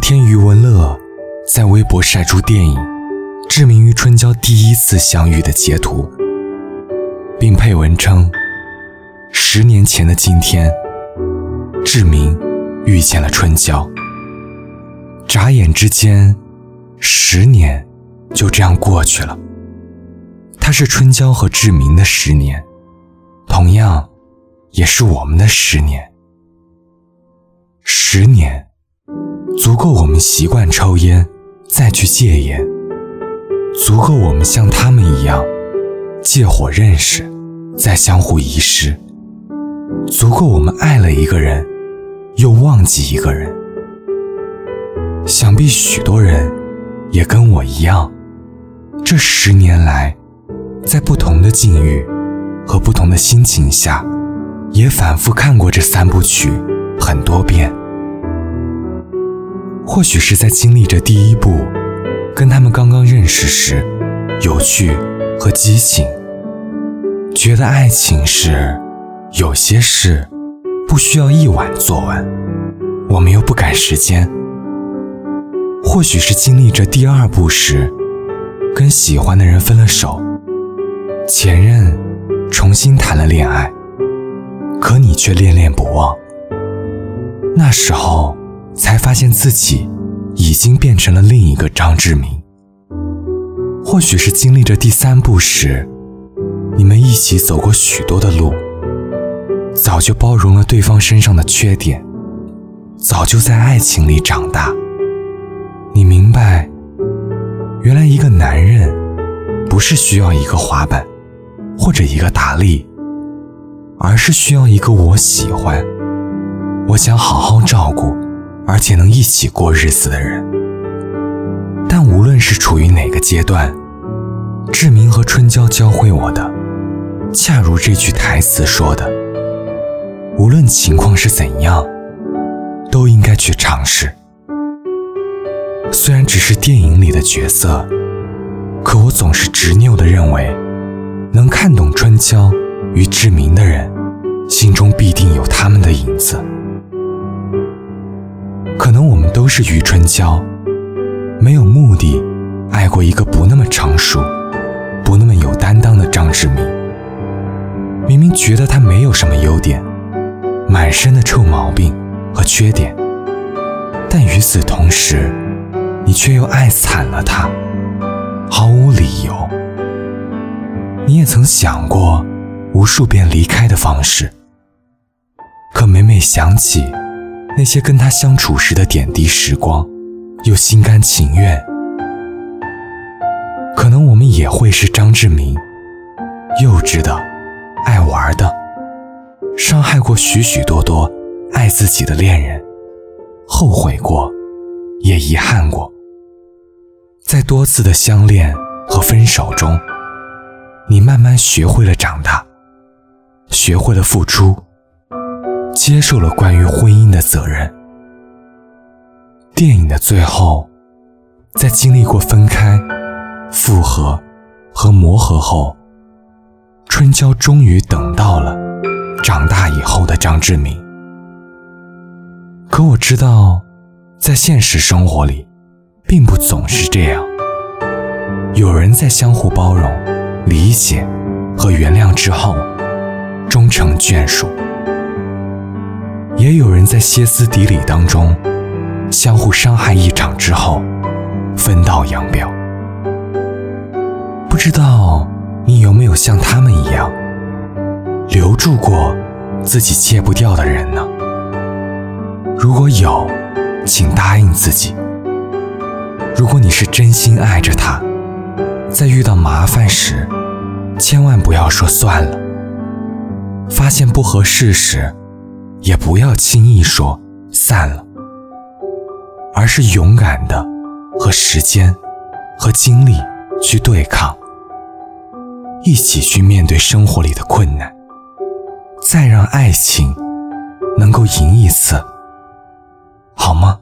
天余文乐在微博晒出电影《志明与春娇第一次相遇》的截图，并配文称：“十年前的今天，志明遇见了春娇。眨眼之间，十年就这样过去了。它是春娇和志明的十年，同样，也是我们的十年。十年。”足够我们习惯抽烟，再去戒烟；足够我们像他们一样借火认识，再相互遗失；足够我们爱了一个人，又忘记一个人。想必许多人也跟我一样，这十年来，在不同的境遇和不同的心情下，也反复看过这三部曲很多遍。或许是在经历着第一步，跟他们刚刚认识时，有趣和激情，觉得爱情是有些事不需要一晚做完，我们又不赶时间。或许是经历着第二步时，跟喜欢的人分了手，前任重新谈了恋爱，可你却恋恋不忘，那时候。才发现自己已经变成了另一个张志明。或许是经历着第三步时，你们一起走过许多的路，早就包容了对方身上的缺点，早就在爱情里长大。你明白，原来一个男人不是需要一个滑板或者一个打力，而是需要一个我喜欢，我想好好照顾。而且能一起过日子的人，但无论是处于哪个阶段，志明和春娇教会我的，恰如这句台词说的：无论情况是怎样，都应该去尝试。虽然只是电影里的角色，可我总是执拗地认为，能看懂春娇与志明的人，心中必定有他们的影子。可能我们都是余春娇，没有目的爱过一个不那么成熟、不那么有担当的张志明。明明觉得他没有什么优点，满身的臭毛病和缺点，但与此同时，你却又爱惨了他，毫无理由。你也曾想过无数遍离开的方式，可每每想起。那些跟他相处时的点滴时光，又心甘情愿。可能我们也会是张志明，幼稚的，爱玩的，伤害过许许多多爱自己的恋人，后悔过，也遗憾过。在多次的相恋和分手中，你慢慢学会了长大，学会了付出。接受了关于婚姻的责任。电影的最后，在经历过分开、复合和磨合后，春娇终于等到了长大以后的张志明。可我知道，在现实生活里，并不总是这样。有人在相互包容、理解和原谅之后，终成眷属。也有人在歇斯底里当中，相互伤害一场之后，分道扬镳。不知道你有没有像他们一样，留住过自己戒不掉的人呢？如果有，请答应自己，如果你是真心爱着他，在遇到麻烦时，千万不要说算了。发现不合适时。也不要轻易说散了，而是勇敢的和时间和精力去对抗，一起去面对生活里的困难，再让爱情能够赢一次，好吗？